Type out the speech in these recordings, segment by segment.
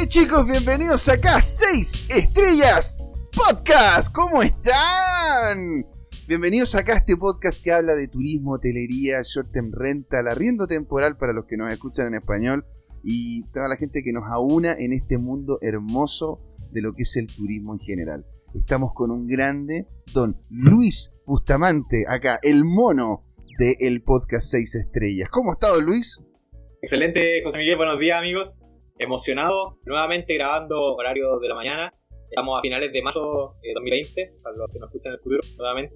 Hey chicos, bienvenidos acá, 6 estrellas podcast. ¿Cómo están? Bienvenidos acá a este podcast que habla de turismo, hotelería, short term rental, arriendo temporal para los que nos escuchan en español y toda la gente que nos aúna en este mundo hermoso de lo que es el turismo en general. Estamos con un grande, don Luis Bustamante, acá, el mono del podcast 6 estrellas. ¿Cómo ha estado Luis? Excelente, José Miguel, buenos días amigos. Emocionado, nuevamente grabando horario de la mañana. Estamos a finales de marzo de 2020, para los que nos escuchan en el futuro, nuevamente.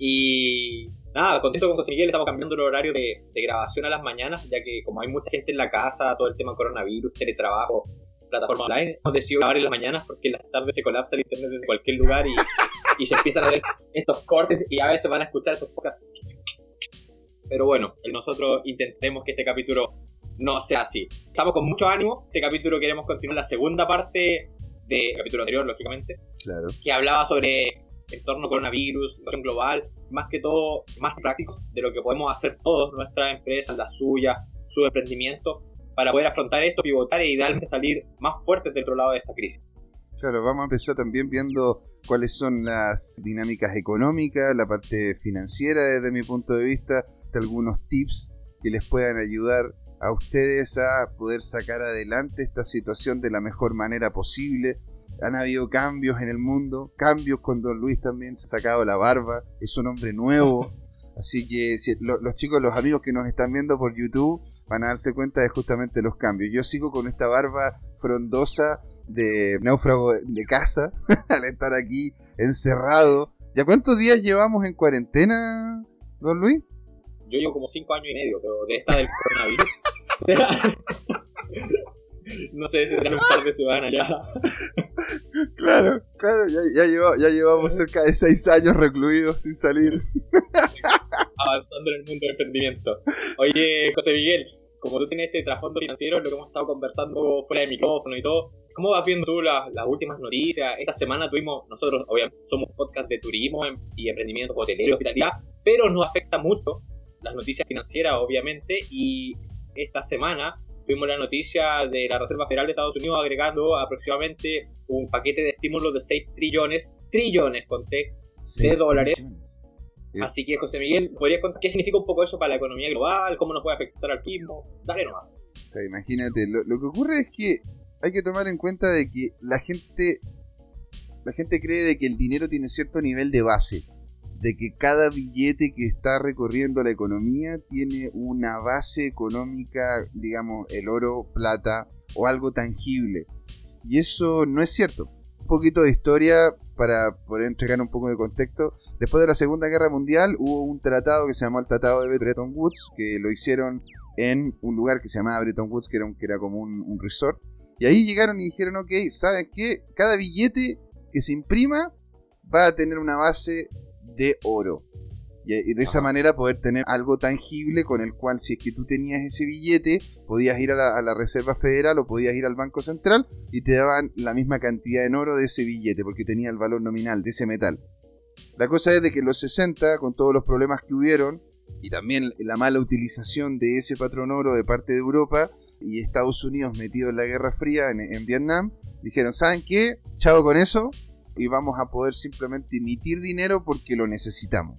Y nada, contento con José Miguel, estamos cambiando el horario de, grabación a las mañanas, ya que como hay mucha gente en la casa, todo el tema coronavirus, teletrabajo, plataforma online, hemos decidido grabar en las mañanas porque en las tardes se colapsa el internet desde cualquier lugar y, y se empiezan a ver estos cortes y a veces van a escuchar estos podcasts. Pero bueno, nosotros intentemos que este capítulo no sea así. Estamos con mucho ánimo. Este capítulo queremos continuar la segunda parte del capítulo anterior, lógicamente. Claro. Que hablaba sobre entorno coronavirus, situación global, más que todo, más práctico de lo que podemos hacer todos, nuestras empresas, las suyas, su emprendimiento, para poder afrontar esto, pivotar y idealmente salir más fuertes del otro lado de esta crisis. Claro, vamos a empezar también viendo cuáles son las dinámicas económicas, la parte financiera desde mi punto de vista, de algunos tips que les puedan ayudar a ustedes a poder sacar adelante esta situación de la mejor manera posible. Han habido cambios en el mundo, cambios con Don Luis también, se ha sacado la barba, es un hombre nuevo. Así que si, los chicos, los amigos que nos están viendo por YouTube van a darse cuenta de justamente los cambios. Yo sigo con esta barba frondosa de náufrago de casa al estar aquí encerrado. ¿Ya cuántos días llevamos en cuarentena, don Luis? Yo llevo como cinco años y medio, pero de esta del coronavirus. no sé, si un par de semanas ya. Claro, claro, ya, ya, ya llevamos cerca de seis años recluidos sin salir. Avanzando en el mundo del emprendimiento. Oye, José Miguel, como tú tienes este trasfondo financiero, lo que hemos estado conversando fuera de micrófono y todo, ¿cómo vas viendo tú las, últimas noticias? Esta semana tuvimos, nosotros obviamente somos podcast de turismo em, y emprendimiento hotelero, hospitalidad, pero nos afecta mucho las noticias financieras, obviamente, y esta semana tuvimos la noticia de la Reserva Federal de Estados Unidos agregando aproximadamente un paquete de estímulos de 6 trillones, trillones, conté, de dólares. Así que, José Miguel, ¿podrías contar qué significa un poco eso para la economía global? ¿Cómo nos puede afectar al mismo? Dale nomás. O sea, imagínate, lo, lo que ocurre es que hay que tomar en cuenta de que la gente la gente cree de que el dinero tiene cierto nivel de base de que cada billete que está recorriendo la economía tiene una base económica, digamos, el oro, plata o algo tangible. Y eso no es cierto. Un poquito de historia para poder entregar un poco de contexto. Después de la Segunda Guerra Mundial hubo un tratado que se llamó el Tratado de Bretton Woods, que lo hicieron en un lugar que se llamaba Bretton Woods, que era, que era como un, un resort. Y ahí llegaron y dijeron, ok, ¿saben qué? Cada billete que se imprima va a tener una base de oro. Y de esa manera poder tener algo tangible con el cual si es que tú tenías ese billete, podías ir a la, Reserva Federal o podías ir al Banco Central y te daban la misma cantidad en oro de ese billete porque tenía el valor nominal de ese metal. La cosa es de que en los 60, con todos los problemas que hubieron y también la mala utilización de ese patrón oro de parte de Europa y Estados Unidos metido en la Guerra Fría en, en Vietnam, dijeron, ¿saben qué? Chavo con eso, y vamos a poder simplemente emitir dinero porque lo necesitamos.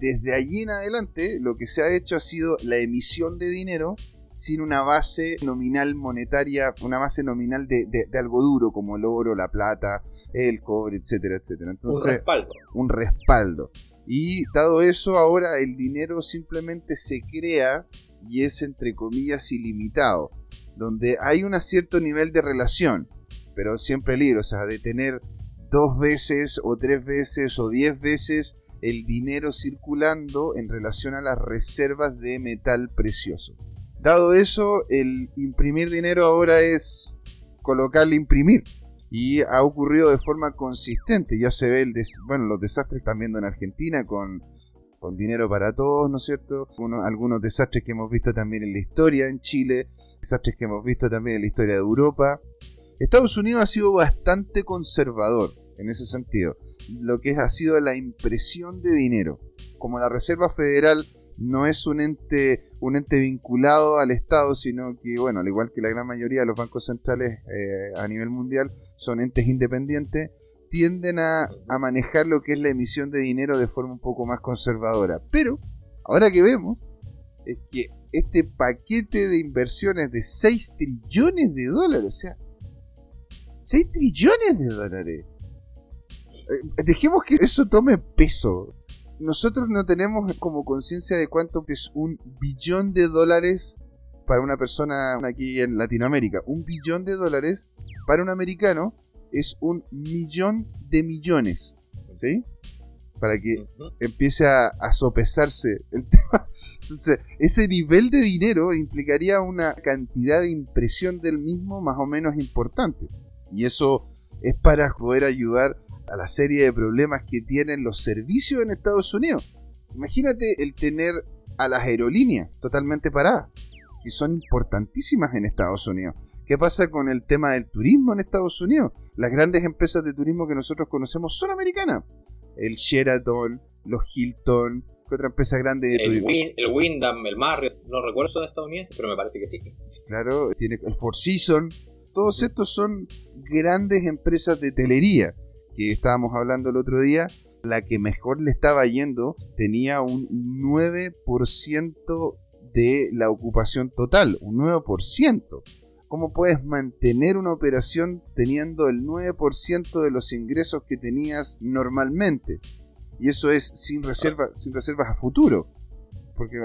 Desde allí en adelante lo que se ha hecho ha sido la emisión de dinero sin una base nominal monetaria, una base nominal de, algo duro como el oro, la plata, el cobre, etcétera, etcétera. Entonces, un respaldo. Un respaldo. Y dado eso, ahora el dinero simplemente se crea y es entre comillas ilimitado, donde hay un cierto nivel de relación, pero siempre libre, o sea, de tener dos veces o tres veces o diez veces el dinero circulando en relación a las reservas de metal precioso. Dado eso, el imprimir dinero ahora es colocarle imprimir. Y ha ocurrido de forma consistente. Ya se ve el bueno, los desastres que están viendo en Argentina con, con dinero para todos, ¿no es cierto? algunos desastres que hemos visto también en la historia en Chile, desastres que hemos visto también en la historia de Europa. Estados Unidos ha sido bastante conservador en ese sentido. Lo que ha sido la impresión de dinero. Como la Reserva Federal no es un ente, un ente vinculado al Estado, sino que, bueno, al igual que la gran mayoría de los bancos centrales eh, a nivel mundial, son entes independientes, tienden a, a, manejar lo que es la emisión de dinero de forma un poco más conservadora. Pero, ahora que vemos, es que este paquete de inversiones de 6 trillones de dólares, o sea, 6 trillones de dólares. Eh, dejemos que eso tome peso. Nosotros no tenemos como conciencia de cuánto es un billón de dólares para una persona aquí en Latinoamérica. Un billón de dólares para un americano es un millón de millones. ¿Sí? Para que empiece a, a sopesarse el tema. Entonces, ese nivel de dinero implicaría una cantidad de impresión del mismo más o menos importante. Y eso es para poder ayudar a la serie de problemas que tienen los servicios en Estados Unidos. Imagínate el tener a las aerolíneas totalmente paradas, que son importantísimas en Estados Unidos. ¿Qué pasa con el tema del turismo en Estados Unidos? Las grandes empresas de turismo que nosotros conocemos son americanas. El Sheraton, los Hilton, ¿qué otra empresa grande de el turismo? el Wyndham, el Marriott, no recuerdo son estadounidenses, pero me parece que sí. Claro, tiene el Four Seasons. Todos estos son grandes empresas de telería que estábamos hablando el otro día, la que mejor le estaba yendo tenía un 9% de la ocupación total, un 9%. ¿Cómo puedes mantener una operación teniendo el 9% de los ingresos que tenías normalmente? Y eso es sin, reserva, sin reservas a futuro. Porque,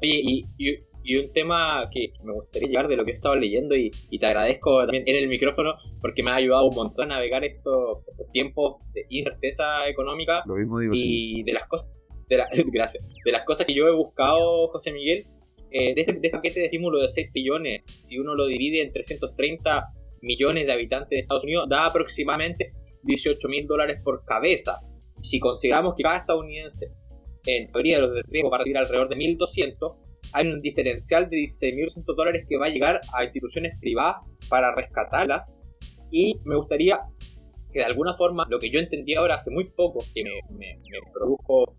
y, y un tema que me gustaría llevar de lo que he estado leyendo y, te agradezco también en el micrófono porque me ha ayudado un montón a navegar estos, tiempos de incerteza económica lo mismo digo, y de las cosas de gracias de las cosas que yo he buscado José Miguel eh, de, este, de, este, paquete de estímulo de 6 billones si uno lo divide en 330 millones de habitantes de Estados Unidos da aproximadamente 18 mil dólares por cabeza. Si consideramos que cada estadounidense en teoría de los riesgo va a recibir alrededor de 1.200 hay un diferencial de 16.200 dólares que va a llegar a instituciones privadas para rescatarlas. Y me gustaría que de alguna forma, lo que yo entendí ahora hace muy poco, que me, me, produjo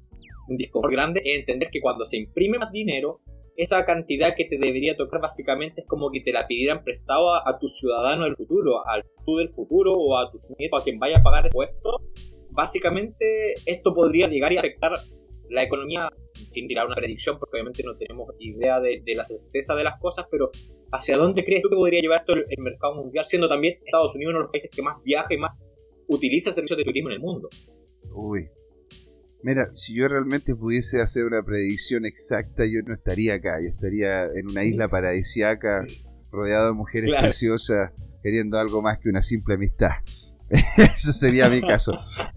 un disco grande, es entender que cuando se imprime más dinero, esa cantidad que te debería tocar básicamente es como que te la pidieran prestado a, tu ciudadano del futuro, al tú del futuro o a tu nieto, a quien vaya a pagar impuestos. Básicamente esto podría llegar y afectar la economía sin tirar una predicción, porque obviamente no tenemos idea de, la certeza de las cosas, pero ¿hacia dónde crees tú que podría llevar todo el, mercado mundial, siendo también Estados Unidos uno de los países que más viaja y más utiliza servicios de turismo en el mundo? Uy. Mira, si yo realmente pudiese hacer una predicción exacta, yo no estaría acá, yo estaría en una isla paradisiaca, rodeado de mujeres preciosas, queriendo algo más que una simple amistad. Eso sería mi caso.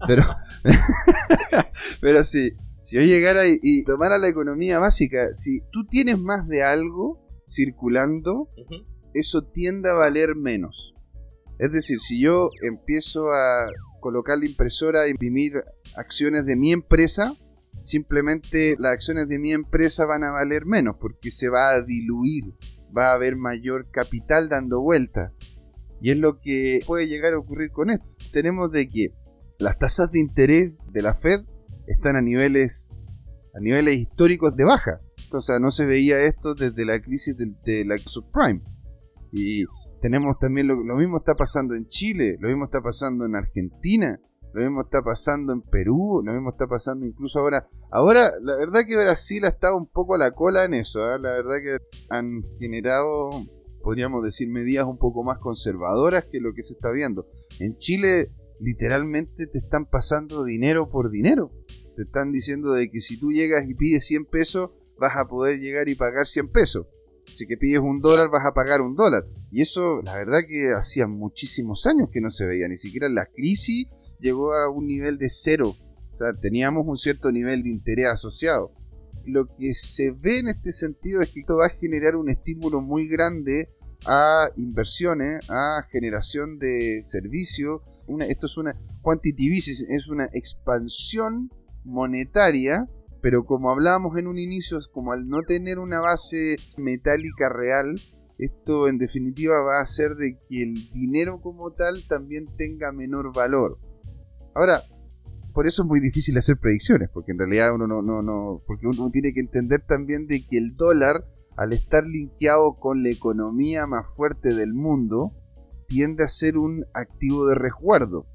Pero, pero sí, si yo llegara y, tomara la economía básica, si tú tienes más de algo circulando, eso tiende a valer menos. Es decir, si yo empiezo a colocar la impresora a imprimir acciones de mi empresa, simplemente las acciones de mi empresa van a valer menos porque se va a diluir, va a haber mayor capital dando vuelta. Y es lo que puede llegar a ocurrir con esto. Tenemos de que las tasas de interés de la Fed están a niveles, a niveles históricos de baja. O sea, no se veía esto desde la crisis de, la subprime. Y tenemos también lo, mismo está pasando en Chile, lo mismo está pasando en Argentina, lo mismo está pasando en Perú, lo mismo está pasando incluso ahora. Ahora, la verdad que Brasil ha estado un poco a la cola en eso, ¿eh? la verdad que han generado, podríamos decir, medidas un poco más conservadoras que lo que se está viendo. En Chile, literalmente te están pasando dinero por dinero. Te están diciendo de que si tú llegas y pides 100 pesos, vas a poder llegar y pagar 100 pesos. Si que pides un dólar, vas a pagar un dólar. Y eso, la verdad que hacía muchísimos años que no se veía. Ni siquiera la crisis llegó a un nivel de cero. O sea, teníamos un cierto nivel de interés asociado. Lo que se ve en este sentido es que esto va a generar un estímulo muy grande a inversiones, a generación de servicios. Esto es una quantitative es una expansión monetaria, pero como hablábamos en un inicio, como al no tener una base metálica real, esto en definitiva va a hacer de que el dinero como tal también tenga menor valor. Ahora, por eso es muy difícil hacer predicciones, porque en realidad uno no, no, no, porque uno tiene que entender también de que el dólar, al estar linkeado con la economía más fuerte del mundo, tiende a ser un activo de resguardo,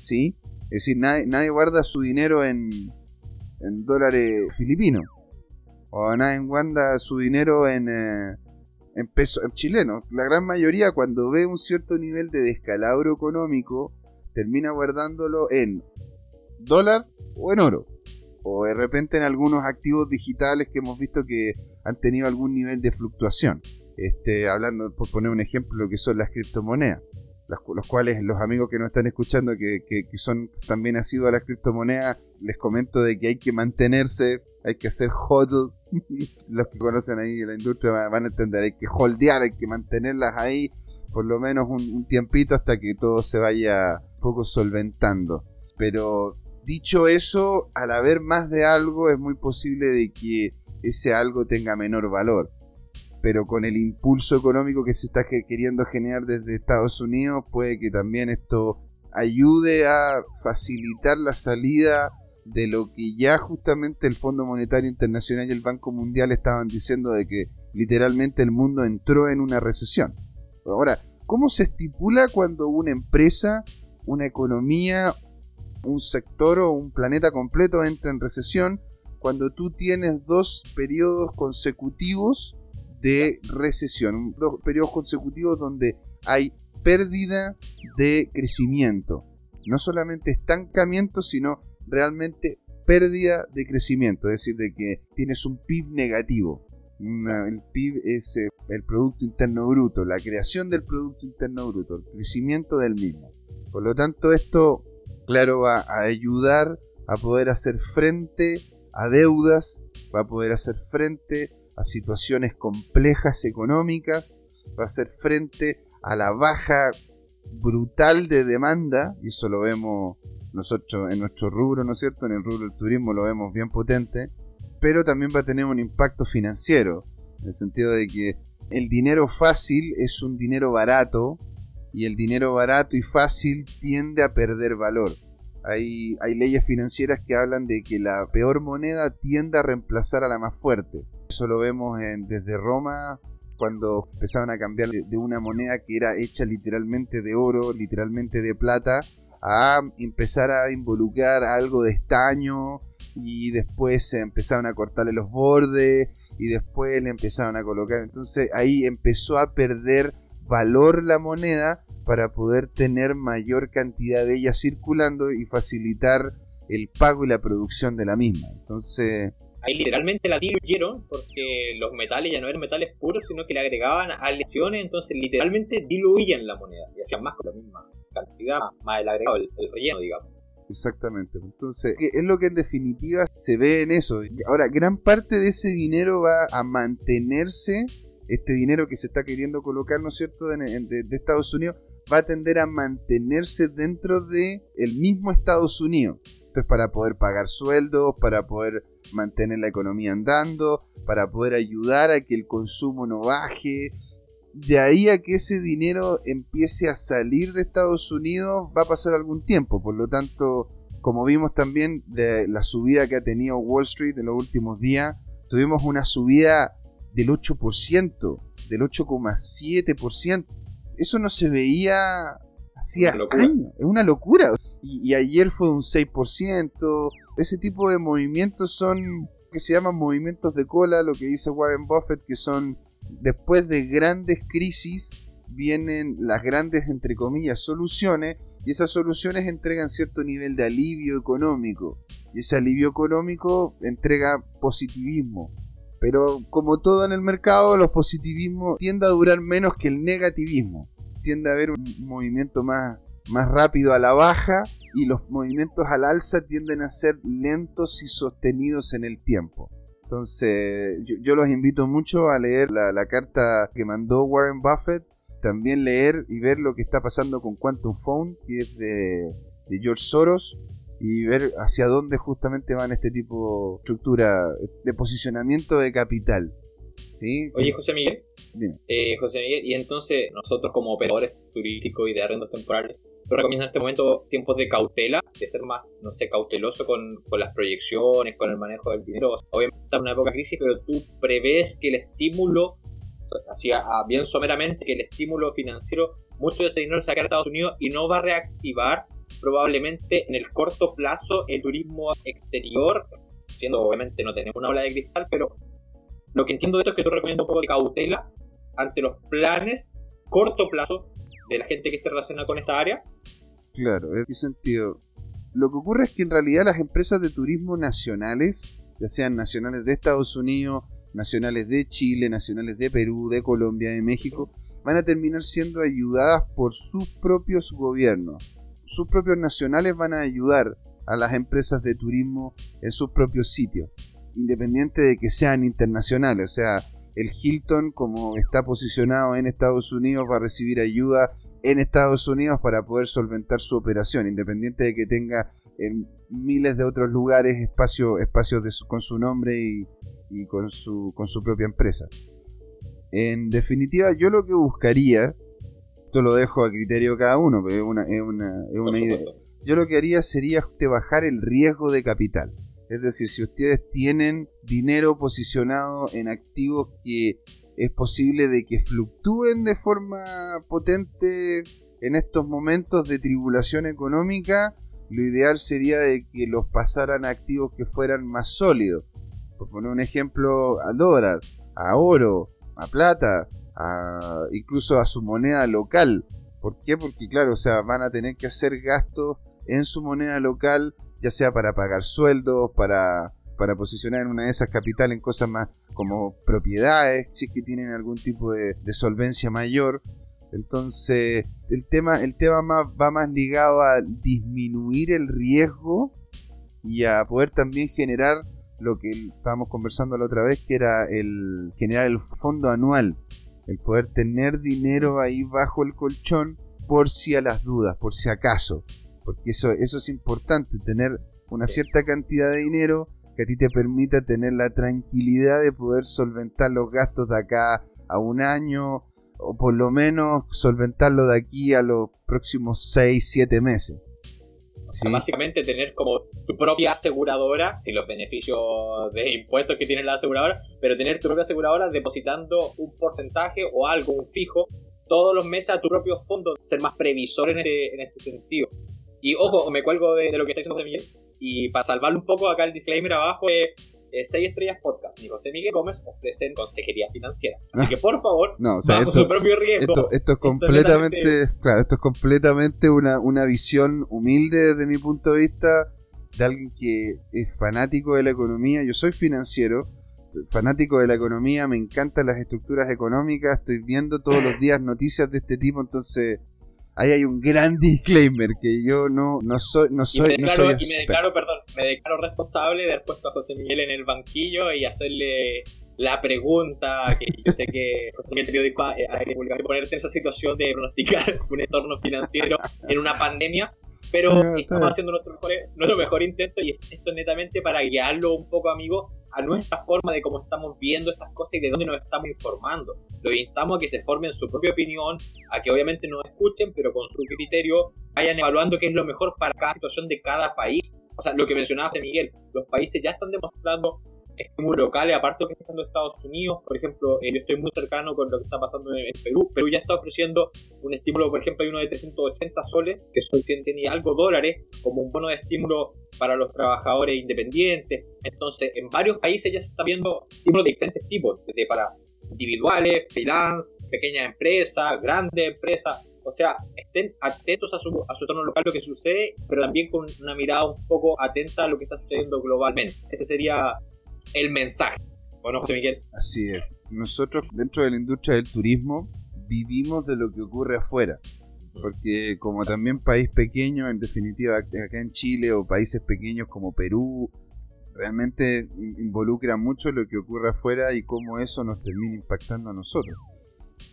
¿sí? Es decir, nadie, guarda su dinero en, en dólares filipinos, o nadie guarda su dinero en, eh, en pesos chilenos. La gran mayoría cuando ve un cierto nivel de descalabro económico, termina guardándolo en dólar o en oro. O de repente en algunos activos digitales que hemos visto que han tenido algún nivel de fluctuación. Este, hablando, por poner un ejemplo, lo que son las criptomonedas. los cuales los amigos que nos están escuchando, que, que, son también nacidos a las criptomonedas, les comento de que hay que mantenerse, hay que hacer hodl. los que conocen ahí la industria van a entender, hay que holdear, hay que mantenerlas ahí por lo menos un, un tiempito hasta que todo se vaya un poco solventando. Pero Dicho eso, al haber más de algo es muy posible de que ese algo tenga menor valor. Pero con el impulso económico que se está queriendo generar desde Estados Unidos, puede que también esto ayude a facilitar la salida de lo que ya justamente el Fondo Monetario Internacional y el Banco Mundial estaban diciendo de que literalmente el mundo entró en una recesión. Ahora, ¿cómo se estipula cuando una empresa, una economía un sector o un planeta completo entra en recesión cuando tú tienes dos periodos consecutivos de recesión, dos periodos consecutivos donde hay pérdida de crecimiento. No solamente estancamiento, sino realmente pérdida de crecimiento, es decir, de que tienes un PIB negativo. el PIB es eh, el Producto Interno Bruto, la creación del Producto Interno Bruto, el crecimiento del mismo. Por lo tanto, esto claro, va a ayudar a poder hacer frente a deudas, va a poder hacer frente a situaciones complejas económicas, va a hacer frente a la baja brutal de demanda, y eso lo vemos nosotros en nuestro rubro, ¿no es cierto? En el rubro del turismo lo vemos bien potente, pero también va a tener un impacto financiero, en el sentido de que el dinero fácil es un dinero barato y el dinero barato y fácil tiende a perder valor. Hay, hay leyes financieras que hablan de que la peor moneda tiende a reemplazar a la más fuerte. Eso lo vemos desde Roma, cuando empezaban a cambiar de una moneda que era hecha literalmente de oro, literalmente de plata, a empezar a involucrar algo de estaño y después se empezaron a cortarle los bordes y después le empezaron a colocar. Entonces ahí empezó a perder valor la moneda para poder tener mayor cantidad de ella circulando y facilitar el pago y la producción de la misma. Entonces... Ahí literalmente la diluyeron porque los metales ya no eran metales puros, sino que le agregaban aleaciones, entonces literalmente diluían la moneda y hacían más con la misma cantidad, más el agregado, el, relleno, digamos. Exactamente. Entonces, es lo que en definitiva se ve en eso. Ahora, gran parte de ese dinero va a mantenerse, este dinero que se está queriendo colocar, ¿no es cierto?, de, Estados Unidos, va a tender a mantenerse dentro de el mismo Estados Unidos. Esto es para poder pagar sueldos, para poder mantener la economía andando, para poder ayudar a que el consumo no baje. De ahí a que ese dinero empiece a salir de Estados Unidos va a pasar algún tiempo. Por lo tanto, como vimos también de la subida que ha tenido Wall Street en los últimos días, tuvimos una subida del 8%, del 8,7% eso no se veía hacía años. Es una locura. Y, ayer fue un 6%. Ese tipo de movimientos son que se llaman movimientos de cola, lo que dice Warren Buffett, que son después de grandes crisis vienen las grandes, entre comillas, soluciones, y esas soluciones entregan cierto nivel de alivio económico, y ese alivio económico entrega positivismo. Pero como todo en el mercado, los positivismos tienden a durar menos que el negativismo. Tiende a haber un movimiento más, más rápido a la baja y los movimientos al alza tienden a ser lentos y sostenidos en el tiempo. Entonces yo, los invito mucho a leer la, carta que mandó Warren Buffett, también leer y ver lo que está pasando con Quantum Phone, que es de, de George Soros, y ver hacia dónde justamente van este tipo de estructura de posicionamiento de capital. ¿Sí? Oye, José Miguel. Eh, José Miguel, y entonces nosotros como operadores turísticos y de arrendos temporales, Yo recomiendo en este momento tiempos de cautela, de ser más, no sé, cauteloso con, con las proyecciones, con el manejo del dinero. Obviamente está en una época de crisis, pero tú prevés que el estímulo, así bien someramente, que el estímulo financiero, mucho de ese dinero se va a Estados Unidos y no va a reactivar probablemente en el corto plazo el turismo exterior, siendo obviamente no tenemos una ola de cristal, pero lo que entiendo de esto es que tú recomiendas un poco de cautela ante los planes corto plazo de la gente que esté relacionada con esta área. Claro, ¿en qué sentido? Lo que ocurre es que en realidad las empresas de turismo nacionales, ya sean nacionales de Estados Unidos, nacionales de Chile, nacionales de Perú, de Colombia, de México, van a terminar siendo ayudadas por sus propios gobiernos. Sus propios nacionales van a ayudar a las empresas de turismo en sus propios sitios, independiente de que sean internacionales. O sea, el Hilton, como está posicionado en Estados Unidos, va a recibir ayuda en Estados Unidos para poder solventar su operación, independiente de que tenga en miles de otros lugares espacios con su nombre y, con, su, con su propia empresa. En definitiva, yo lo que buscaría, esto lo dejo a criterio de cada uno, pero es una, es una, es una idea. Yo lo que haría sería bajar el riesgo de capital. Es decir, si ustedes tienen dinero posicionado en activos que es posible de que fluctúen de forma potente en estos momentos de tribulación económica, lo ideal sería de que los pasaran a activos que fueran más sólidos. Por poner un ejemplo, al dólar, a oro, a plata, a, incluso a su moneda local. ¿Por qué? Porque claro, o sea, van a tener que hacer gastos en su moneda local ya sea para pagar sueldos, para, para posicionar en una de esas capitales en cosas más como propiedades, si es que tienen algún tipo de, solvencia mayor. Entonces, el tema, el tema más, va más ligado a disminuir el riesgo y a poder también generar lo que estábamos conversando la otra vez, que era el generar el fondo anual, el poder tener dinero ahí bajo el colchón por si a las dudas, por si acaso. Porque eso, eso es importante, tener una cierta cantidad de dinero que a ti te permita tener la tranquilidad de poder solventar los gastos de acá a un año o por lo menos solventarlo de aquí a los próximos 6, 7 meses. básicamente tener como tu propia aseguradora, sin los beneficios de impuestos que tiene la aseguradora, pero tener tu propia aseguradora depositando un porcentaje o algo, un fijo, todos los meses a tu propio fondo, ser más previsor en este, en este sentido. Y ojo, me cuelgo de, lo que está diciendo Miguel. Y para salvarlo un poco, acá el disclaimer abajo es 6 estrellas podcast y José Miguel Gómez ofrecen consejería financiera. Así que por favor, no, bajo su propio riesgo. Esto, es completamente, claro, esto es completamente una, una visión humilde desde mi punto de vista de alguien que es fanático de la economía. Yo soy financiero, fanático de la economía, me encantan las estructuras económicas, estoy viendo todos los días noticias de este tipo, entonces ahí hay un gran disclaimer que yo no, no soy no soy, y me declaro, y me declaro perdón me declaro responsable de haber puesto a José Miguel en el banquillo y hacerle la pregunta que yo sé que José Miguel periódico hay que ponerte en esa situación de pronosticar un entorno financiero en una pandemia pero estamos haciendo nuestro mejor, nuestro mejor intento y esto es netamente para guiarlo un poco amigo a nuestra forma de cómo estamos viendo estas cosas y de dónde nos estamos informando. Lo instamos a que se formen su propia opinión, a que obviamente nos escuchen, pero con su criterio vayan evaluando qué es lo mejor para cada situación de cada país. O sea, lo que mencionabas de Miguel, los países ya están demostrando estímulos locales, aparte de lo que está haciendo Estados Unidos, por ejemplo, eh, yo estoy muy cercano con lo que está pasando en, Perú. Perú ya está ofreciendo un estímulo, por ejemplo, hay uno de 380 soles, que son 100, y algo dólares, como un bono de estímulo para los trabajadores independientes. Entonces, en varios países ya se está viendo estímulos de diferentes tipos, desde para individuales, freelance, pequeñas empresas, grandes empresas. O sea, estén atentos a su, a su entorno local, lo que sucede, pero también con una mirada un poco atenta a lo que está sucediendo globalmente. Ese sería el mensaje. Bueno, José Miguel? Así es. Nosotros, dentro de la industria del turismo, vivimos de lo que ocurre afuera. Porque como también país pequeño, en definitiva, acá en Chile o países pequeños como Perú, realmente involucra mucho lo que ocurre afuera y cómo eso nos termina impactando a nosotros.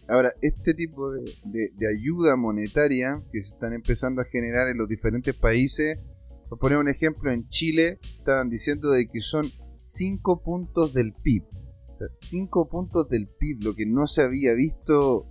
Ahora, este tipo de, ayuda monetaria que se están empezando a generar en los diferentes países, por poner un ejemplo, en Chile estaban diciendo de que son 5 puntos del PIB. 5 puntos del PIB, lo que no se había visto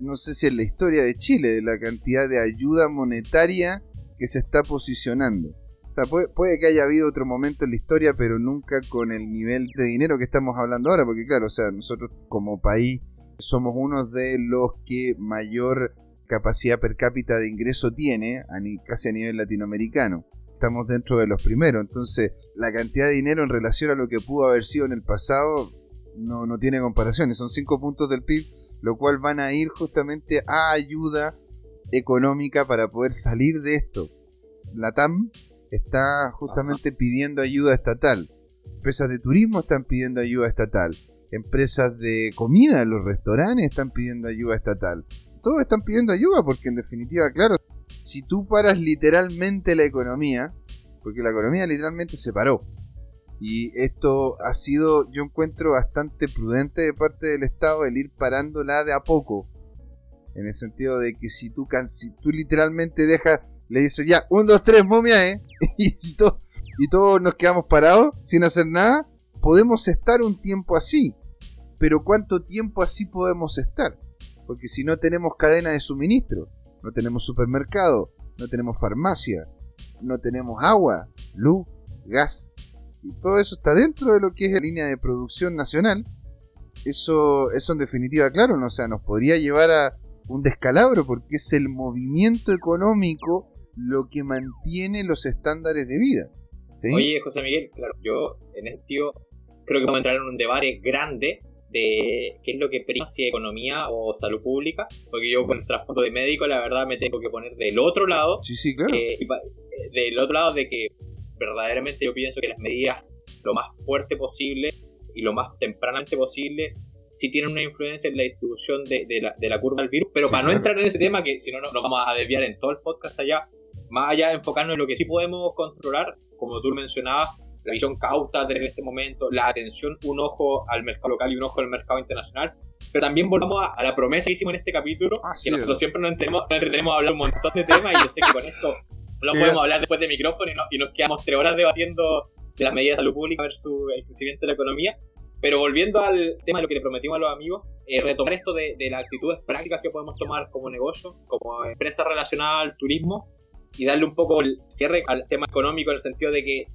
no sé si en la historia de Chile, de la cantidad de ayuda monetaria que se está posicionando. O sea, puede, puede, que haya habido otro momento en la historia, pero nunca con el nivel de dinero que estamos hablando ahora, porque claro, o sea, nosotros como país somos uno de los que mayor capacidad per cápita de ingreso tiene, casi a nivel latinoamericano. Estamos dentro de los primeros, entonces la cantidad de dinero en relación a lo que pudo haber sido en el pasado no, no tiene comparaciones. Son 5 puntos del PIB, lo cual van a ir justamente a ayuda económica para poder salir de esto. La TAM está justamente pidiendo ayuda estatal. Empresas de turismo están pidiendo ayuda estatal. Empresas de comida, los restaurantes están pidiendo ayuda estatal. Todos están pidiendo ayuda porque en definitiva, claro, si tú paras literalmente la economía, porque la economía literalmente se paró, y esto ha sido, yo encuentro bastante prudente de parte del Estado el ir parándola de a poco. En el sentido de que si tú, literalmente dejas, le dices ya, 1, 2, 3, momia, ¿eh? y, y todos nos quedamos parados sin hacer nada, podemos estar un tiempo así. Pero ¿cuánto tiempo así podemos estar? Porque si no tenemos cadena de suministro, no tenemos supermercado, no tenemos farmacia, no tenemos agua, luz, gas, y todo eso está dentro de lo que es la línea de producción nacional, eso, eso en definitiva, claro, ¿no? o sea, nos podría llevar a un descalabro porque es el movimiento económico lo que mantiene los estándares de vida. Oye, José Miguel, claro, yo en este sentido creo que vamos a entrar en un debate grande de qué es lo que prima, si economía o salud pública, porque yo con el trasfondo de médico, la verdad, me tengo que poner del otro lado. Sí, sí, claro. Eh, del otro lado de que verdaderamente yo pienso que las medidas lo más fuerte posible y lo más tempranamente posible sí tienen una influencia en la distribución de, la, de la, curva del virus, pero para no entrar en ese tema, que si no nos vamos a desviar en todo el podcast allá, más allá de enfocarnos en lo que sí podemos controlar, como tú mencionabas, la visión cauta en este momento, la atención, un ojo al mercado local y un ojo al mercado internacional, pero también volvamos a, la promesa que hicimos en este capítulo, ah, que nosotros siempre nos entretenemos, a hablar un montón de temas y yo sé que con esto no podemos hablar después de micrófono y, nos quedamos tres horas debatiendo de las medidas de salud pública versus el crecimiento de la economía. Pero volviendo al tema de lo que le prometimos a los amigos, eh, retomar esto de, las actitudes prácticas que podemos tomar como negocio, como empresa relacionada al turismo, y darle un poco el cierre al tema económico en el sentido de que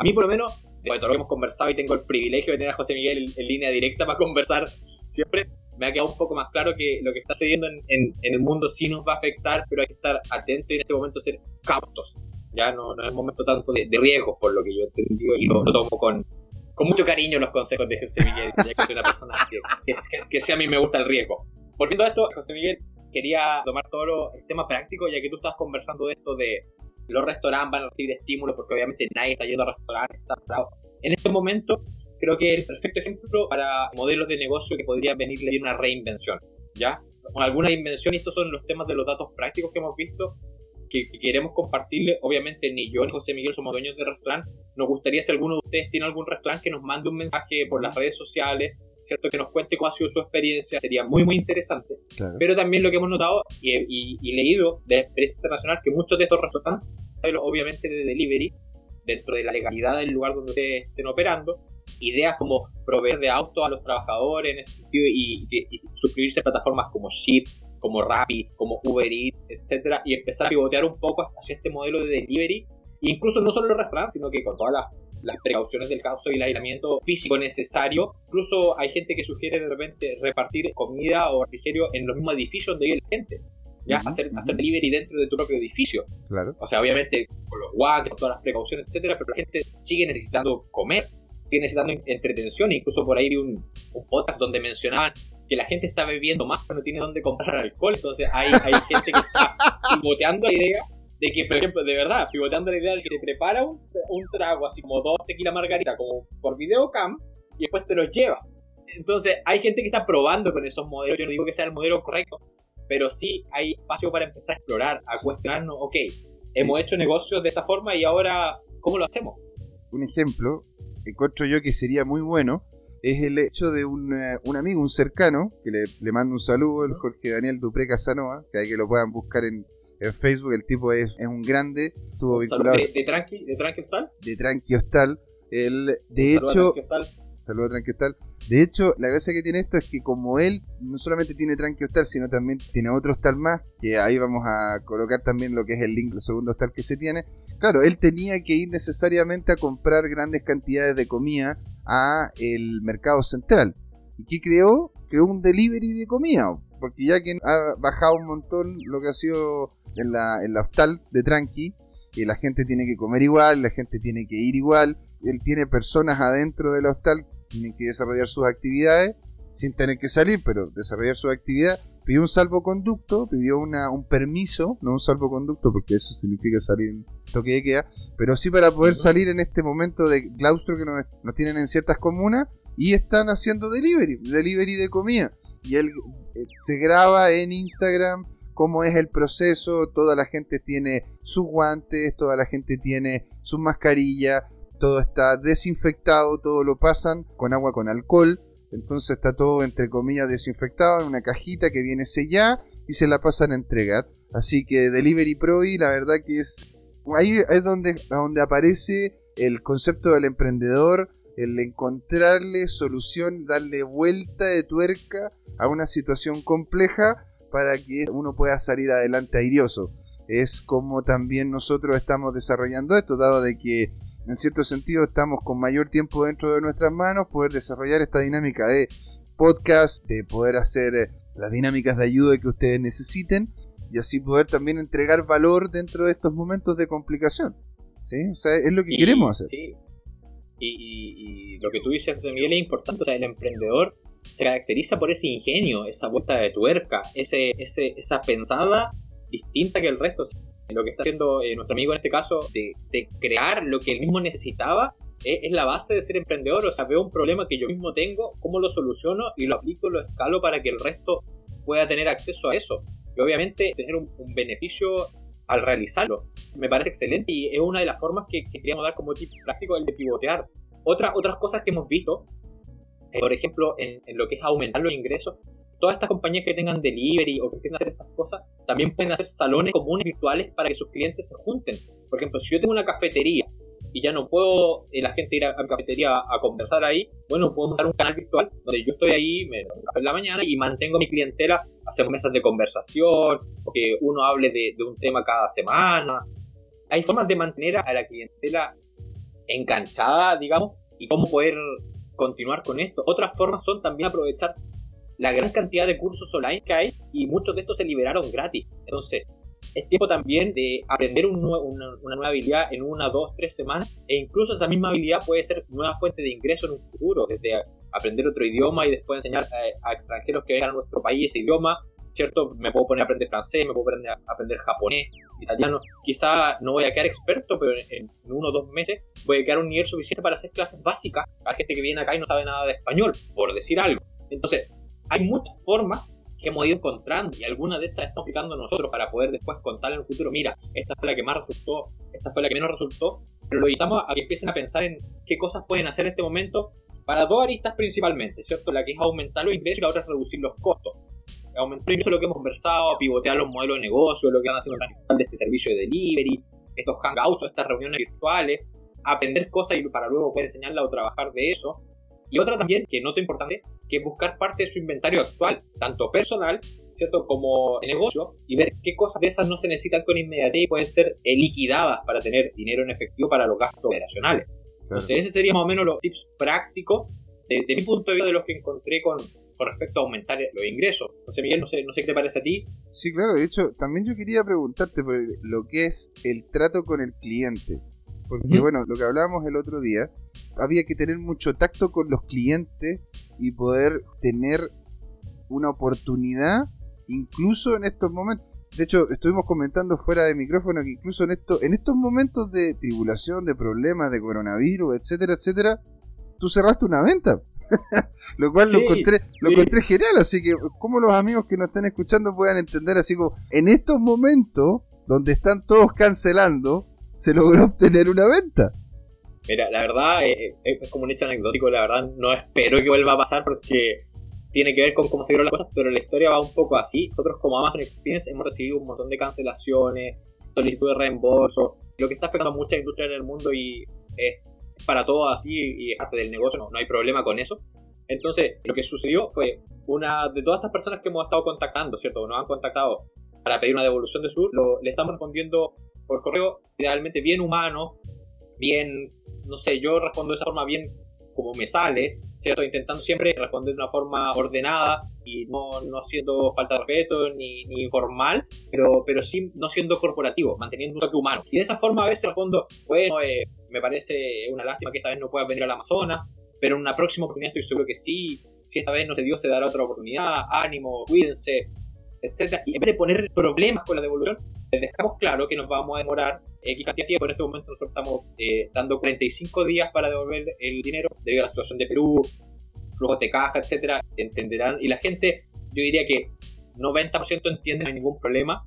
a mí por lo menos, de todo lo que hemos conversado y tengo el privilegio de tener a José Miguel en, línea directa para conversar siempre, me ha quedado un poco más claro que lo que está sucediendo en, el mundo sí nos va a afectar, pero hay que estar atentos y en este momento ser cautos. Ya no, no es momento tanto de, de riesgos, por lo que yo he entendido, y lo, tomo con, con mucho cariño los consejos de José Miguel, ya que soy una persona que, que, que, a mí me gusta el riesgo. Volviendo a esto, José Miguel, quería tomar todo el tema práctico, ya que tú estás conversando de esto de los restaurantes van a recibir estímulos, porque obviamente nadie está yendo a restaurantes, En este momento, creo que el perfecto ejemplo para modelos de negocio que podrían venirle una reinvención, ¿ya? Con alguna invención, y estos son los temas de los datos prácticos que hemos visto, que, queremos compartirle. Obviamente, ni yo ni José Miguel somos dueños de restaurante. Nos gustaría, si alguno de ustedes tiene algún restaurante, que nos mande un mensaje por las redes sociales, ¿cierto? Que nos cuente cómo ha sido su experiencia, sería muy, muy interesante. Pero también lo que hemos notado y, y leído de experiencia internacional, que muchos de estos restaurantes, obviamente de delivery, dentro de la legalidad del lugar donde ustedes estén operando, ideas como proveer de auto a los trabajadores en ese sentido y, suscribirse a plataformas como Ship, como Rappi, como Uber Eats, etcétera, y empezar a pivotear un poco hacia este modelo de delivery, e incluso no solo los restaurantes, sino que con todas las, precauciones del caso y el aislamiento físico necesario, incluso hay gente que sugiere de repente repartir comida o refrigerio en los mismos edificios donde vive la gente. ¿ya? hacer, hacer delivery dentro de tu propio edificio. Claro. O sea, obviamente con los guantes, con todas las precauciones, etcétera, pero la gente sigue necesitando comer sigue necesitando entretención. Incluso por ahí vi un, podcast donde mencionaban que la gente está bebiendo más pero no tiene dónde comprar alcohol. Entonces hay, hay gente que está pivoteando la idea de que, por ejemplo, de verdad, pivoteando la idea de que te prepara un, un trago así como dos tequila margarita, como por videocam, y después te los lleva. Entonces hay gente que está probando con esos modelos. Yo no digo que sea el modelo correcto, pero sí hay espacio para empezar a explorar, a cuestionarnos, ok, hemos hecho negocios de esta forma y ahora, ¿cómo lo hacemos? Un ejemplo, encuentro yo que sería muy bueno es el hecho de un, eh, un amigo, un cercano, que le, le, mando un saludo, el Jorge Daniel Dupré Casanova, que hay que lo puedan buscar en, en Facebook, el tipo es, es un grande, estuvo vinculado... ¿De, de, Tranqui, ¿De Tranqui Hostal? De Tranqui Hostal. El, de hecho... Saludos Tranqui Hostal. De hecho, la gracia que tiene esto es que como él no solamente tiene Tranqui Hostal, sino también tiene otro hostal más, que ahí vamos a colocar también lo que es el link del segundo hostal que se tiene. Claro, él tenía que ir necesariamente a comprar grandes cantidades de comida a el mercado central. ¿Y qué creó? Creó un delivery de comida. Porque ya que ha bajado un montón lo que ha sido en la, en la hostal de Tranqui, que la gente tiene que comer igual, la gente tiene que ir igual, él tiene personas adentro del hostal, tienen que desarrollar sus actividades sin tener que salir, pero desarrollar su actividad. Pidió un salvoconducto, pidió una, un permiso, no un salvoconducto porque eso significa salir en toque de queda, pero sí para poder salir en este momento de claustro que nos, nos tienen en ciertas comunas y están haciendo delivery, delivery de comida. Y él se graba en Instagram cómo es el proceso, toda la gente tiene sus guantes, toda la gente tiene su mascarilla, todo está desinfectado, todo lo pasan con agua con alcohol, entonces está todo entre comillas desinfectado en una cajita que viene sellada y se la pasan a entregar. Así que Delivery Pro y la verdad que es ahí es donde, donde aparece el concepto del emprendedor, el encontrarle solución, darle vuelta de tuerca a una situación compleja para que uno pueda salir adelante airioso. Es como también nosotros estamos desarrollando esto, dado de que en cierto sentido estamos con mayor tiempo dentro de nuestras manos, poder desarrollar esta dinámica de podcast, de poder hacer eh, las dinámicas de ayuda que ustedes necesiten y así poder también entregar valor dentro de estos momentos de complicación. ¿Sí? O sea, es lo que queremos hacer. Sí. Y, lo que tú dices, Miguel, es importante. O sea, el emprendedor se caracteriza por ese ingenio, esa vuelta de tuerca, ese, ese, esa pensada distinta que el resto lo que está haciendo eh, nuestro amigo en este caso, de, crear lo que él mismo necesitaba, eh, es, la base de ser emprendedor. O sea, veo un problema que yo mismo tengo, cómo lo soluciono y lo aplico, lo escalo para que el resto pueda tener acceso a eso. Y obviamente tener un, beneficio al realizarlo. Me parece excelente y es una de las formas que, queríamos dar como tip práctico, el de pivotear. Otra, otras cosas que hemos visto, eh, por ejemplo, en, lo que es aumentar los ingresos, todas estas compañías que tengan delivery o que quieran hacer estas cosas, también pueden hacer salones comunes virtuales para que sus clientes se junten. Por ejemplo, si yo tengo una cafetería y ya no puedo eh, la gente ir a, mi cafetería a, conversar ahí, bueno, puedo montar un canal virtual donde yo estoy ahí, me un café en la mañana y mantengo mi clientela, hacemos mesas de conversación, o que uno hable de, de un tema cada semana. Hay formas de mantener a la clientela enganchada, digamos, y cómo poder continuar con esto. Otras formas son también aprovechar la gran cantidad de cursos online que hay y muchos de estos se liberaron gratis. Entonces, es tiempo también de aprender una, nueva habilidad en una, dos, tres semanas e incluso esa misma habilidad puede ser nueva fuente de ingreso en un futuro, desde aprender otro idioma y después enseñar a, extranjeros que vengan a nuestro país ese idioma, ¿cierto? Me puedo poner a aprender francés, me puedo a aprender japonés, italiano. Quizá no voy a quedar experto, pero en, en uno o dos meses voy a quedar un nivel suficiente para hacer clases básicas a gente que viene acá y no sabe nada de español, por decir algo. Entonces, hay muchas formas hemos ido encontrando y algunas de estas estamos aplicando nosotros para poder después contar en el futuro, mira, esta fue la que más resultó, esta fue la que menos resultó, pero lo invitamos a que empiecen a pensar en qué cosas pueden hacer en este momento para dos aristas principalmente, ¿cierto? La que es aumentar los ingresos y la otra es reducir los costos. Aumentar ingresos lo que hemos conversado, pivotear los modelos de negocio, lo que van haciendo de este servicio de delivery, estos hangouts, estas reuniones virtuales, aprender cosas y para luego poder enseñarla o trabajar de eso. Y otra también, que noto importante, que es buscar parte de su inventario actual, tanto personal, ¿cierto? Como de negocio, y ver qué cosas de esas no se necesitan con inmediatez y pueden ser liquidadas para tener dinero en efectivo para los gastos operacionales. Entonces, ese sería más o menos los tips prácticos de, mi punto de vista de los que encontré con, con respecto a aumentar los ingresos. José Miguel, no sé, no sé qué te parece a ti. Sí, claro, de hecho, también yo quería preguntarte por lo que es el trato con el cliente. Porque, bueno, lo que hablábamos el otro día, había que tener mucho tacto con los clientes y poder tener una oportunidad, incluso en estos momentos. De hecho, estuvimos comentando fuera de micrófono que incluso en, esto, en estos momentos de tribulación, de problemas, de coronavirus, etcétera, etcétera, tú cerraste una venta. lo cual lo, encontré, lo encontré genial. Así que, como los amigos que nos están escuchando puedan entender, así como en estos momentos donde están todos cancelando, se logró obtener una venta. Mira, la verdad eh, eh, es como un hecho anecdótico, la verdad no espero que vuelva a pasar porque tiene que ver con cómo se dieron las cosas, pero la historia va un poco así. Nosotros como Amazon Experience hemos recibido un montón de cancelaciones, solicitudes de reembolso, lo que está afectando a muchas industrias en el mundo y es para todos así y es del negocio, no, hay problema con eso. Entonces, lo que sucedió fue, una de todas estas personas que hemos estado contactando, ¿cierto? Nos han contactado para pedir una devolución de sur, lo, le estamos respondiendo por correo, idealmente bien humano, bien, no sé, yo respondo de esa forma bien como me sale, ¿cierto? Intentando siempre responder de una forma ordenada y no, no siendo falta de respeto ni, ni informal, pero, pero sí no siendo corporativo, manteniendo un toque humano. Y de esa forma a veces respondo, bueno, eh, me parece una lástima que esta vez no puedas venir al Amazonas, pero en una próxima oportunidad estoy seguro que sí, si esta vez no se dio, se dará otra oportunidad, ánimo, cuídense, etcétera. Y en vez de poner problemas con la devolución, les dejamos claro que nos vamos a demorar X cantidad de tiempo. En este momento nosotros estamos eh, dando 45 días para devolver el dinero debido a la situación de Perú, flujos de caja, etcétera. Entenderán. Y la gente, yo diría que 90% entiende, no hay ningún problema.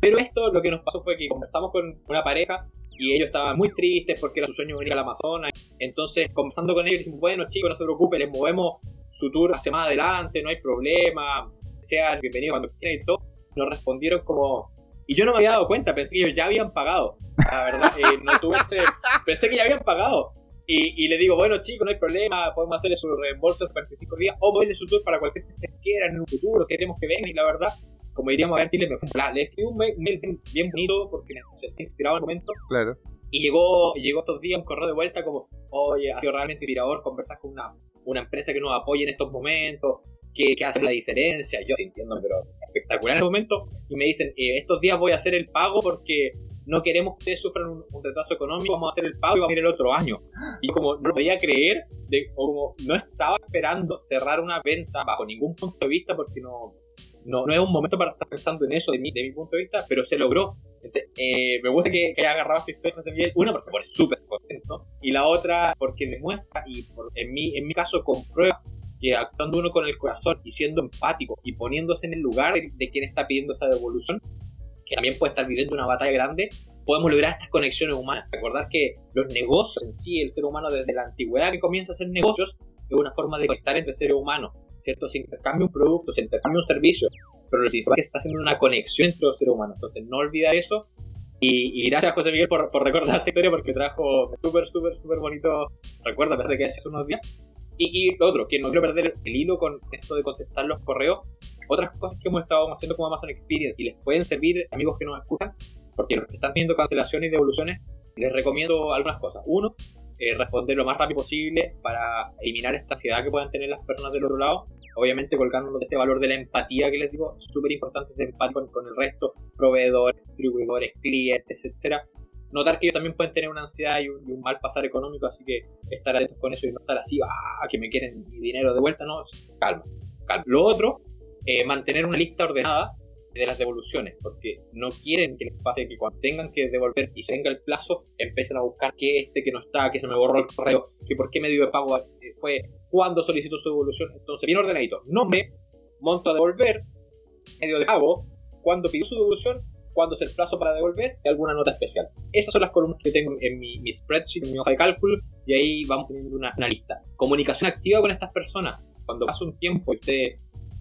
Pero esto lo que nos pasó fue que conversamos con una pareja y ellos estaban muy tristes porque era su sueño venir al Amazonas. Entonces, conversando con ellos, dijimos, bueno chicos, no se preocupen, les movemos su tour hacia más adelante, no hay problema, sean bienvenidos cuando quieran y todo. Nos respondieron como, y yo no me había dado cuenta, pensé que ellos ya habían pagado. La verdad, eh, no tuve ese... Pensé que ya habían pagado. Y, y, le digo, bueno chicos, no hay problema, podemos hacerle su reembolso de 45 días o moverle su tour para cualquier que quieran en un futuro, queremos que vengan. Y la verdad, como diríamos a en Chile, me fue Le escribí un mail, bien, bonito porque me sentí inspirado en el momento. Claro. Y llegó, llegó estos días un correo de vuelta como, oye, ha sido realmente inspirador conversar con una, una empresa que nos apoye en estos momentos, que, que hace la diferencia. Yo sintiendo, pero espectacular en el momento. Y me dicen, eh, estos días voy a hacer el pago porque no queremos que ustedes sufran un, retraso económico, vamos a hacer el pago y vamos a ir el otro año. Y como no lo podía creer, de, o como no estaba esperando cerrar una venta bajo ningún punto de vista porque no, no, no es un momento para estar pensando en eso de mi, de mi punto de vista, pero se logró. eh, me gusta que, haya agarrado esta historia, una porque pone súper contento, y la otra porque me muestra, y por, en, mi, en mi caso comprueba que actuando uno con el corazón y siendo empático y poniéndose en el lugar de, quien está pidiendo esa devolución, que también puede estar viviendo una batalla grande, podemos lograr estas conexiones humanas. Recordar que los negocios en sí, el ser humano desde la antigüedad que comienza a hacer negocios, es una forma de conectar entre seres humanos, ¿cierto? Se intercambia un producto, se intercambia un servicio, pero lo principal es que está haciendo una conexión entre los seres humanos. Entonces, no olvidar eso. Y, y gracias, José Miguel, por, por recordar esa historia, porque trajo súper, súper, súper bonito recuerdo, a pesar de que hace unos días. Y, otro, que no quiero perder el hilo con esto de contestar los correos, otras cosas que hemos estado haciendo como Amazon Experience y les pueden servir, amigos que nos escuchan, porque están teniendo cancelaciones y devoluciones, les recomiendo algunas cosas. Uno, eh, responder lo más rápido posible para eliminar esta ansiedad que puedan tener las personas del otro lado. Obviamente colgándonos este valor de la empatía que les digo, súper importante ser empático con, el resto, proveedores, distribuidores, clientes, etcétera notar que ellos también pueden tener una ansiedad y un, mal pasar económico, así que estar atentos con eso y no estar así, ah, que me quieren mi dinero de vuelta, no, calma, calma. Lo otro, eh, mantener una lista ordenada de las devoluciones, porque no quieren que les pase que cuando tengan que devolver y se venga el plazo, empiecen a buscar que este que no está, que se me borró el correo, que por qué medio de pago eh, fue, cuándo solicitó su devolución. Entonces, bien ordenadito, nombre, monto a devolver, medio de pago, cuándo pidió su devolución cuándo es el plazo para devolver y alguna nota especial. Esas son las columnas que tengo en mi, spreadsheet, en mi hoja de cálculo, y ahí vamos poniendo una, lista. Comunicación activa con estas personas. Cuando pasa un tiempo y usted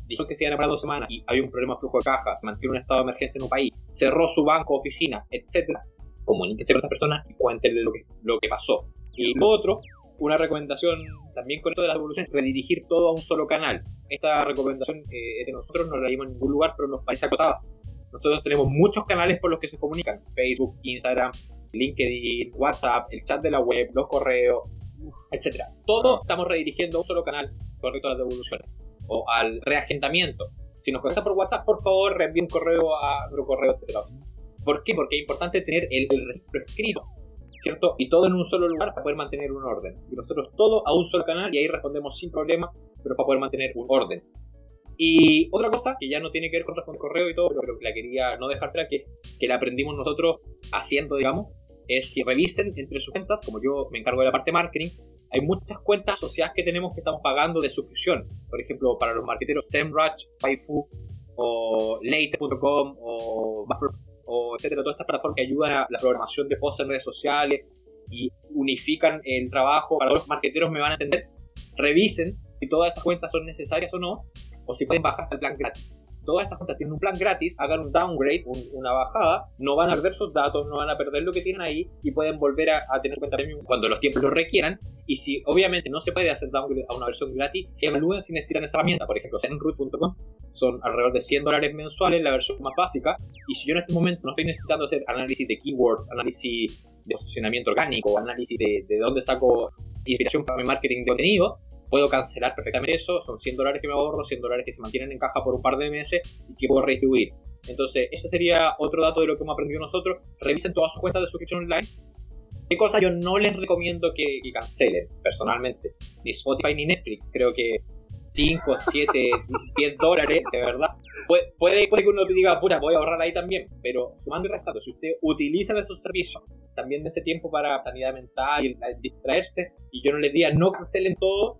dijo que se iban a parar dos semanas y hay un problema de flujo de caja, se mantiene un estado de emergencia en un país, cerró su banco, oficina, etcétera, comuníquese con esas personas y cuéntenle lo que, lo que pasó. Y lo otro, una recomendación también con esto de la devolución, redirigir todo a un solo canal. Esta recomendación eh, es de nosotros, no la dimos en ningún lugar, pero nos parece acotada. Nosotros tenemos muchos canales por los que se comunican. Facebook, Instagram, LinkedIn, WhatsApp, el chat de la web, los correos, etcétera. Todo estamos redirigiendo a un solo canal con respecto a las devoluciones o al reagendamiento. Si nos contesta por WhatsApp, por favor, reenvíe un correo a nuestro correo. ¿Por qué? Porque es importante tener el, registro escrito, ¿cierto? Y todo en un solo lugar para poder mantener un orden. Y nosotros todo a un solo canal y ahí respondemos sin problema, pero para poder mantener un orden. Y otra cosa que ya no tiene que ver con responder correo y todo, pero que la quería no dejar atrás, que, que la aprendimos nosotros haciendo, digamos, es que revisen entre sus cuentas, como yo me encargo de la parte marketing, hay muchas cuentas asociadas que tenemos que estamos pagando de suscripción. Por ejemplo, para los marqueteros SEMrush, Faifu, o Late.com, o Buffer, o etcétera, todas estas plataformas que ayudan a la programación de posts en redes sociales y unifican el trabajo para los marqueteros me van a entender. Revisen si todas esas cuentas son necesarias o no, o si pueden bajarse el plan gratis. todas estas cuentas tienen un plan gratis, hagan un downgrade, una bajada, no van a perder sus datos, no van a perder lo que tienen ahí y pueden volver a, tener cuenta premium cuando los tiempos lo requieran. Y si obviamente no se puede hacer downgrade a una versión gratis, evalúen si necesitan esa herramienta. Por ejemplo, en root.com son alrededor de 100 dólares mensuales la versión más básica. Y si yo en este momento no estoy necesitando hacer análisis de keywords, análisis de posicionamiento orgánico, análisis de, de dónde saco inspiración para mi marketing de contenido, puedo cancelar perfectamente eso, son 100 dólares que me ahorro, 100 dólares que se mantienen en caja por un par de meses y que puedo retribuir. Entonces, ese sería otro dato de lo que hemos aprendido nosotros. Revisen todas sus cuentas de suscripción online. ¿Qué cosa yo no les recomiendo que, cancelen personalmente? Ni Spotify ni Netflix. Creo que 5, 7, 10 dólares, de verdad. puede, puede que uno diga, puta, voy a ahorrar ahí también. Pero sumando y restando, si usted utiliza esos servicios, también de ese tiempo para sanidad mental y distraerse, y yo no les diga no cancelen todo,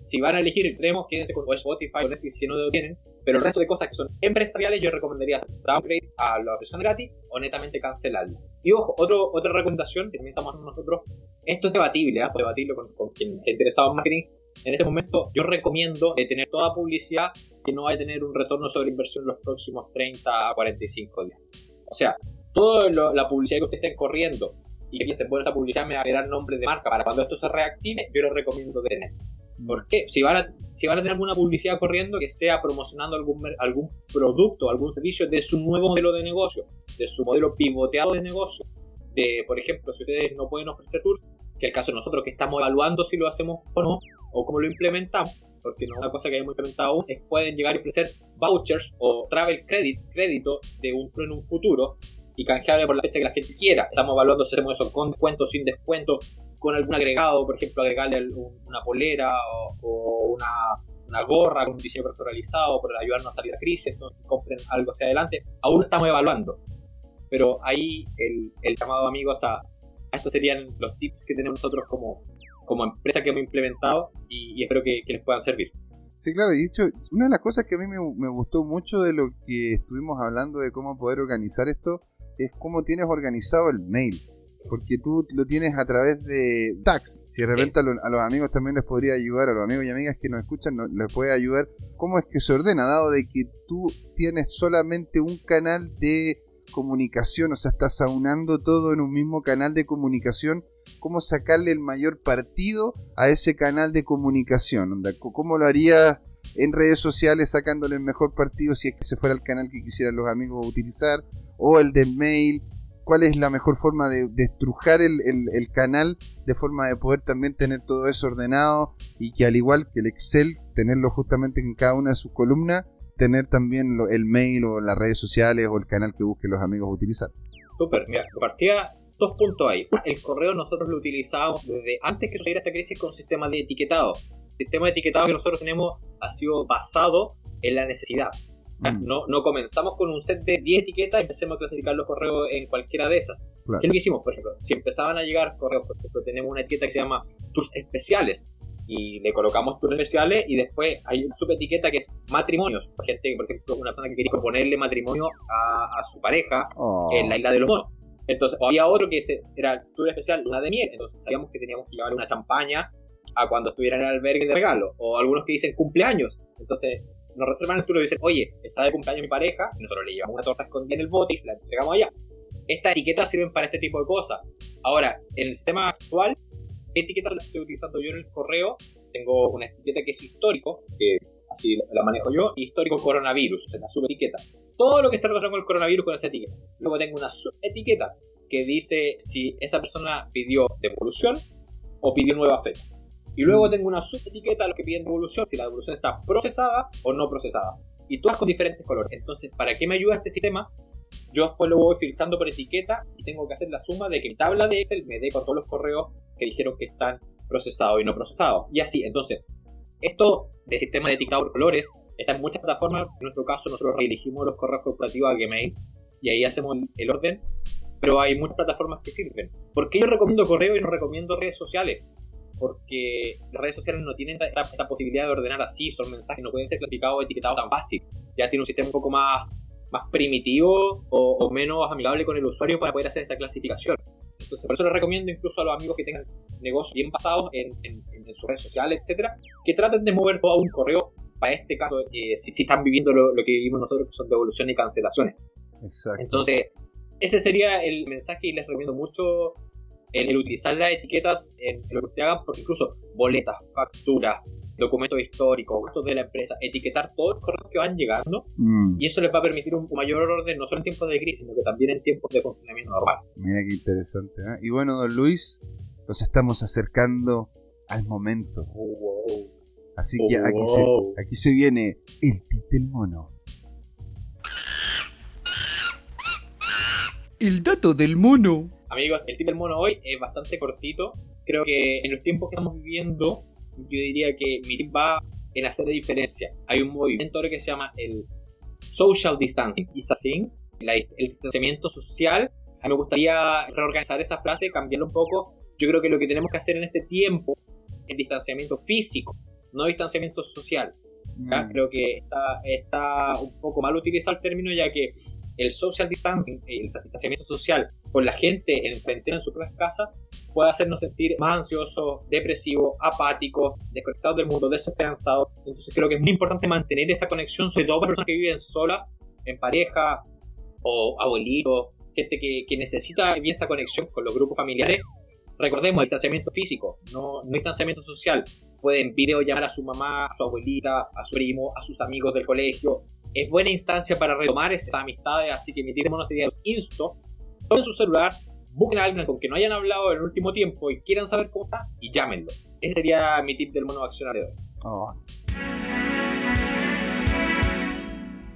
si van a elegir extremos, quédense con Spotify o Netflix si no lo tienen. Pero el resto de cosas que son empresariales, yo recomendaría downgrade a la versión gratis o netamente cancelarla. Y ojo, otro, otra recomendación que también estamos nosotros, esto es debatible, ¿eh? debatirlo con, con, quien esté interesado en marketing. En este momento, yo recomiendo tener toda publicidad que no vaya a tener un retorno sobre inversión en los próximos 30 a 45 días. O sea, toda la publicidad que ustedes estén corriendo y que piensen, bueno, esta publicidad me va a dar nombre de marca para cuando esto se reactive, yo les recomiendo tener. ¿Por qué? Si van, a, si van a tener alguna publicidad corriendo, que sea promocionando algún, algún producto, algún servicio de su nuevo modelo de negocio, de su modelo pivoteado de negocio. De, por ejemplo, si ustedes no pueden ofrecer tours, que es el caso de nosotros que estamos evaluando si lo hacemos o no, o cómo lo implementamos, porque no es una cosa que hayamos implementado aún, es pueden llegar a ofrecer vouchers o travel credit, crédito de un en un futuro y canjeable por la fecha que la gente quiera. Estamos evaluando si hacemos eso con descuento, sin descuento, con algún agregado, por ejemplo, agregarle una polera o, una, gorra con un diseño personalizado para ayudarnos a salir a crisis, entonces compren algo hacia adelante. Aún estamos evaluando. Pero ahí el, llamado, amigos, a estos serían los tips que tenemos nosotros como, como empresa que hemos implementado y, espero que, les puedan servir. Sí, claro, y dicho, una de las cosas que a mí me, me, gustó mucho de lo que estuvimos hablando de cómo poder organizar esto es cómo tienes organizado el mail porque tú lo tienes a través de tags. Si de repente a, los amigos también les podría ayudar, a los amigos y amigas que nos escuchan, les puede ayudar. Cómo es que se ordena, dado de que tú tienes solamente un canal de comunicación, o sea, estás aunando todo en un mismo canal de comunicación, cómo sacarle el mayor partido a ese canal de comunicación, ¿cómo lo harías en redes sociales sacándole el mejor partido si es que se fuera el canal que quisieran los amigos utilizar, o el de mail, cuál es la mejor forma de, destrujar el, canal de forma de poder también tener todo eso ordenado y que al igual que el Excel, tenerlo justamente en cada una de sus columnas, tener también el mail o las redes sociales o el canal que busquen los amigos utilizar. Súper, mira, partía dos puntos ahí. El correo nosotros lo utilizábamos desde antes que sucediera esta crisis con sistema de etiquetado. El sistema de etiquetado que nosotros tenemos ha sido basado en la necesidad. Mm. No, no comenzamos con un set de 10 etiquetas y empecemos a clasificar los correos en cualquiera de esas. ¿Qué es lo que hicimos? Por ejemplo, si empezaban a llegar correos, por ejemplo, tenemos una etiqueta que se llama tours especiales y le colocamos tours especiales y después hay una subetiqueta que es matrimonios. Por gente, por ejemplo, una persona que quería proponerle matrimonio a, su pareja oh. en la isla de los monos. Entonces, había otro que era el tour especial, una de miel. Entonces, sabíamos que teníamos que llevarle una champaña a cuando estuviera en el albergue de regalo. O algunos que dicen cumpleaños. Entonces, nos reservan el turno y dicen, oye, está de cumpleaños mi pareja, nosotros le llevamos una torta escondida en el bote y la entregamos allá. Estas etiquetas sirven para este tipo de cosas. Ahora, en el sistema actual, ¿qué etiqueta la estoy utilizando yo en el correo? Tengo una etiqueta que es histórico, que así la manejo yo, histórico coronavirus, o sea, la subetiqueta. Todo lo que está relacionado con el coronavirus con esa etiqueta. Luego tengo una subetiqueta que dice si esa persona pidió devolución o pidió nueva fecha. Y luego mm. tengo una subetiqueta a lo que piden devolución, si la devolución está procesada o no procesada. Y todas con diferentes colores. Entonces, ¿para qué me ayuda este sistema? Yo después lo voy filtrando por etiqueta y tengo que hacer la suma de que mi tabla de Excel me dé con todos los correos que dijeron que están procesados y no procesados. Y así, entonces, esto de sistema de etiquetado por colores está en muchas plataformas. En nuestro caso, nosotros reelegimos los correos corporativos a Gmail y ahí hacemos el orden. Pero hay muchas plataformas que sirven. ¿Por qué yo recomiendo correo y no recomiendo redes sociales? Porque las redes sociales no tienen esta, posibilidad de ordenar así, son mensajes, no pueden ser clasificados o etiquetados tan fácil. Ya tiene un sistema un poco más, más primitivo o, menos amigable con el usuario para poder hacer esta clasificación. Entonces, por eso les recomiendo incluso a los amigos que tengan negocios bien basados en, sus redes sociales, etcétera, que traten de mover todo un correo para este caso, eh, si, están viviendo lo, que vivimos nosotros, que son devoluciones y cancelaciones. Exacto. Entonces, ese sería el mensaje y les recomiendo mucho el, utilizar las etiquetas en, lo que ustedes hagan, porque incluso boletas, facturas, documentos históricos, gastos de la empresa, etiquetar todos los correos que van llegando mm. y eso les va a permitir un, mayor orden no solo en tiempos de crisis, sino que también en tiempos de funcionamiento normal. Mira qué interesante. ¿eh? Y bueno, don Luis, nos estamos acercando al momento. Oh, Así que aquí, se, aquí se viene el tip del mono. El dato del mono. Amigos, el tip del mono hoy es bastante cortito. Creo que en los tiempos que estamos viviendo yo diría que mi tip va en hacer de diferencia. Hay un movimiento que se llama el social distancing, is a thing, el distanciamiento social. A mí me gustaría reorganizar esa frase, cambiarla un poco. Yo creo que lo que tenemos que hacer en este tiempo es distanciamiento físico, no distanciamiento social. Mm. Creo que está, está un poco mal utilizar el término ya que el social distancing, el distanciamiento social con la gente en cuarentena en su casa puede hacernos sentir más ansiosos, depresivos, apáticos, desconectados del mundo, desesperanzados. Entonces creo que es muy importante mantener esa conexión, sobre todo para personas que viven solas, en pareja o abuelitos, gente que, necesita bien esa conexión con los grupos familiares. Recordemos el distanciamiento físico, no, no distanciamiento social. Pueden videollamar a su mamá, a su abuelita, a su primo, a sus amigos del colegio, es buena instancia para retomar esas amistades, así que mi tip sería insto, tomen su celular, busquen a alguien con quien no hayan hablado en el último tiempo y quieran saber cómo está y llámenlo. Ese sería mi tip del mono accionario de hoy. Oh.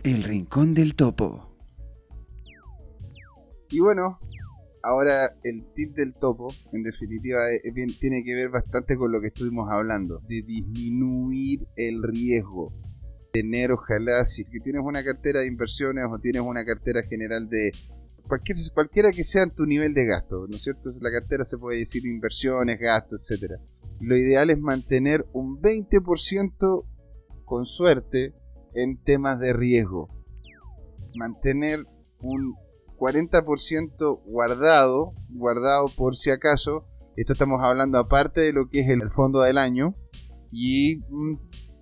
El rincón del topo. Y bueno, ahora el tip del topo, en definitiva, tiene que ver bastante con lo que estuvimos hablando, de disminuir el riesgo tener, ojalá, si que tienes una cartera de inversiones o tienes una cartera general de cualquier, cualquiera que sea tu nivel de gasto, ¿no es cierto? La cartera se puede decir inversiones, gastos, etcétera. Lo ideal es mantener un 20% con suerte en temas de riesgo. Mantener un 40% guardado, guardado por si acaso. Esto estamos hablando aparte de lo que es el fondo del año. Y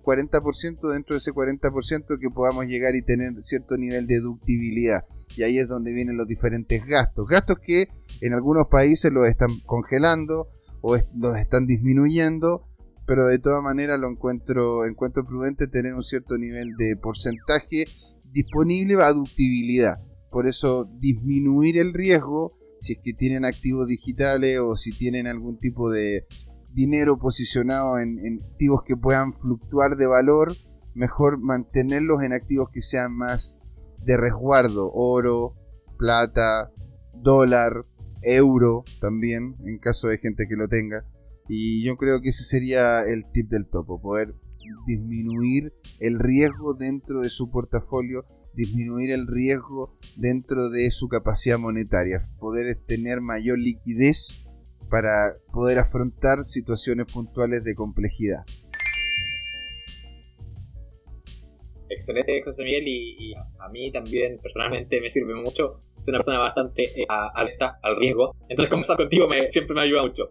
40% dentro de ese 40% que podamos llegar y tener cierto nivel de deductibilidad. Y ahí es donde vienen los diferentes gastos. Gastos que en algunos países los están congelando o los están disminuyendo, pero de todas maneras lo encuentro, encuentro prudente tener un cierto nivel de porcentaje disponible a deductibilidad. Por eso disminuir el riesgo si es que tienen activos digitales o si tienen algún tipo de dinero posicionado en, activos que puedan fluctuar de valor, mejor mantenerlos en activos que sean más de resguardo, oro, plata, dólar, euro también, en caso de gente que lo tenga. Y yo creo que ese sería el tip del topo, poder disminuir el riesgo dentro de su portafolio, disminuir el riesgo dentro de su capacidad monetaria, poder tener mayor liquidez para poder afrontar situaciones puntuales de complejidad. Excelente, José Miguel, y, a mí también personalmente me sirve mucho. Soy una persona bastante eh, alerta al riesgo, entonces conversar contigo me, siempre me ayuda mucho.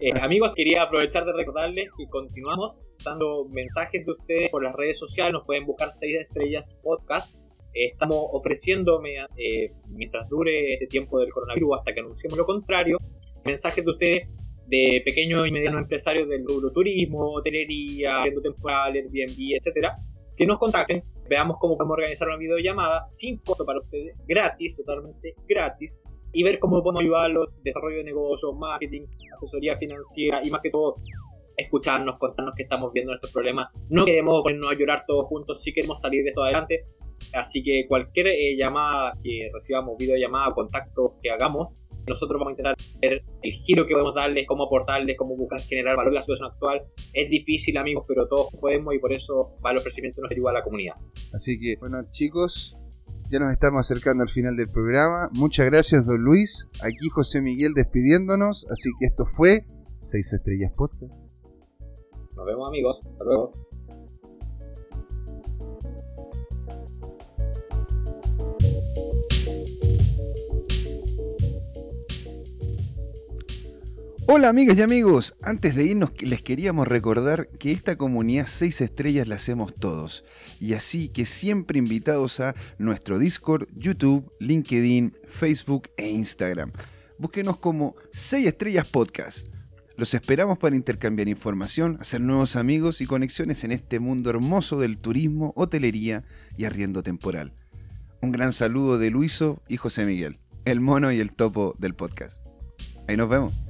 Eh, amigos, quería aprovechar de recordarles que continuamos dando mensajes de ustedes por las redes sociales, nos pueden buscar 6 estrellas podcast. estamos ofreciendo, eh, mientras dure este tiempo del coronavirus, hasta que anunciemos lo contrario, mensajes de ustedes de pequeños y medianos empresarios del rubro turismo, hotelería, viendo temporal, Airbnb, etcétera, que nos contacten, veamos cómo podemos organizar una videollamada sin costo para ustedes, gratis, totalmente gratis, y ver cómo podemos ayudarlos, desarrollo de negocios, marketing, asesoría financiera y más que todo escucharnos, contarnos que estamos viendo nuestros problemas. No queremos ponernos a llorar todos juntos, sí queremos salir de esto adelante. Así que cualquier eh, llamada que recibamos, videollamada, contacto que hagamos, nosotros vamos a intentar ver el giro que podemos darles, cómo aportarles, cómo buscar generar valor en la situación actual. Es difícil, amigos, pero todos podemos y por eso va el ofrecimiento nos ayuda a la comunidad. Así que, bueno, chicos, ya nos estamos acercando al final del programa. Muchas gracias, don Luis. Aquí José Miguel despidiéndonos. Así que esto fue 6 Estrellas Podcast. Nos vemos, amigos. Hasta luego. Hola amigas y amigos, antes de irnos les queríamos recordar que esta comunidad 6 estrellas la hacemos todos y así que siempre invitados a nuestro Discord, YouTube, LinkedIn, Facebook e Instagram. Búsquenos como 6 estrellas podcast. Los esperamos para intercambiar información, hacer nuevos amigos y conexiones en este mundo hermoso del turismo, hotelería y arriendo temporal. Un gran saludo de Luiso y José Miguel, el mono y el topo del podcast. Ahí nos vemos.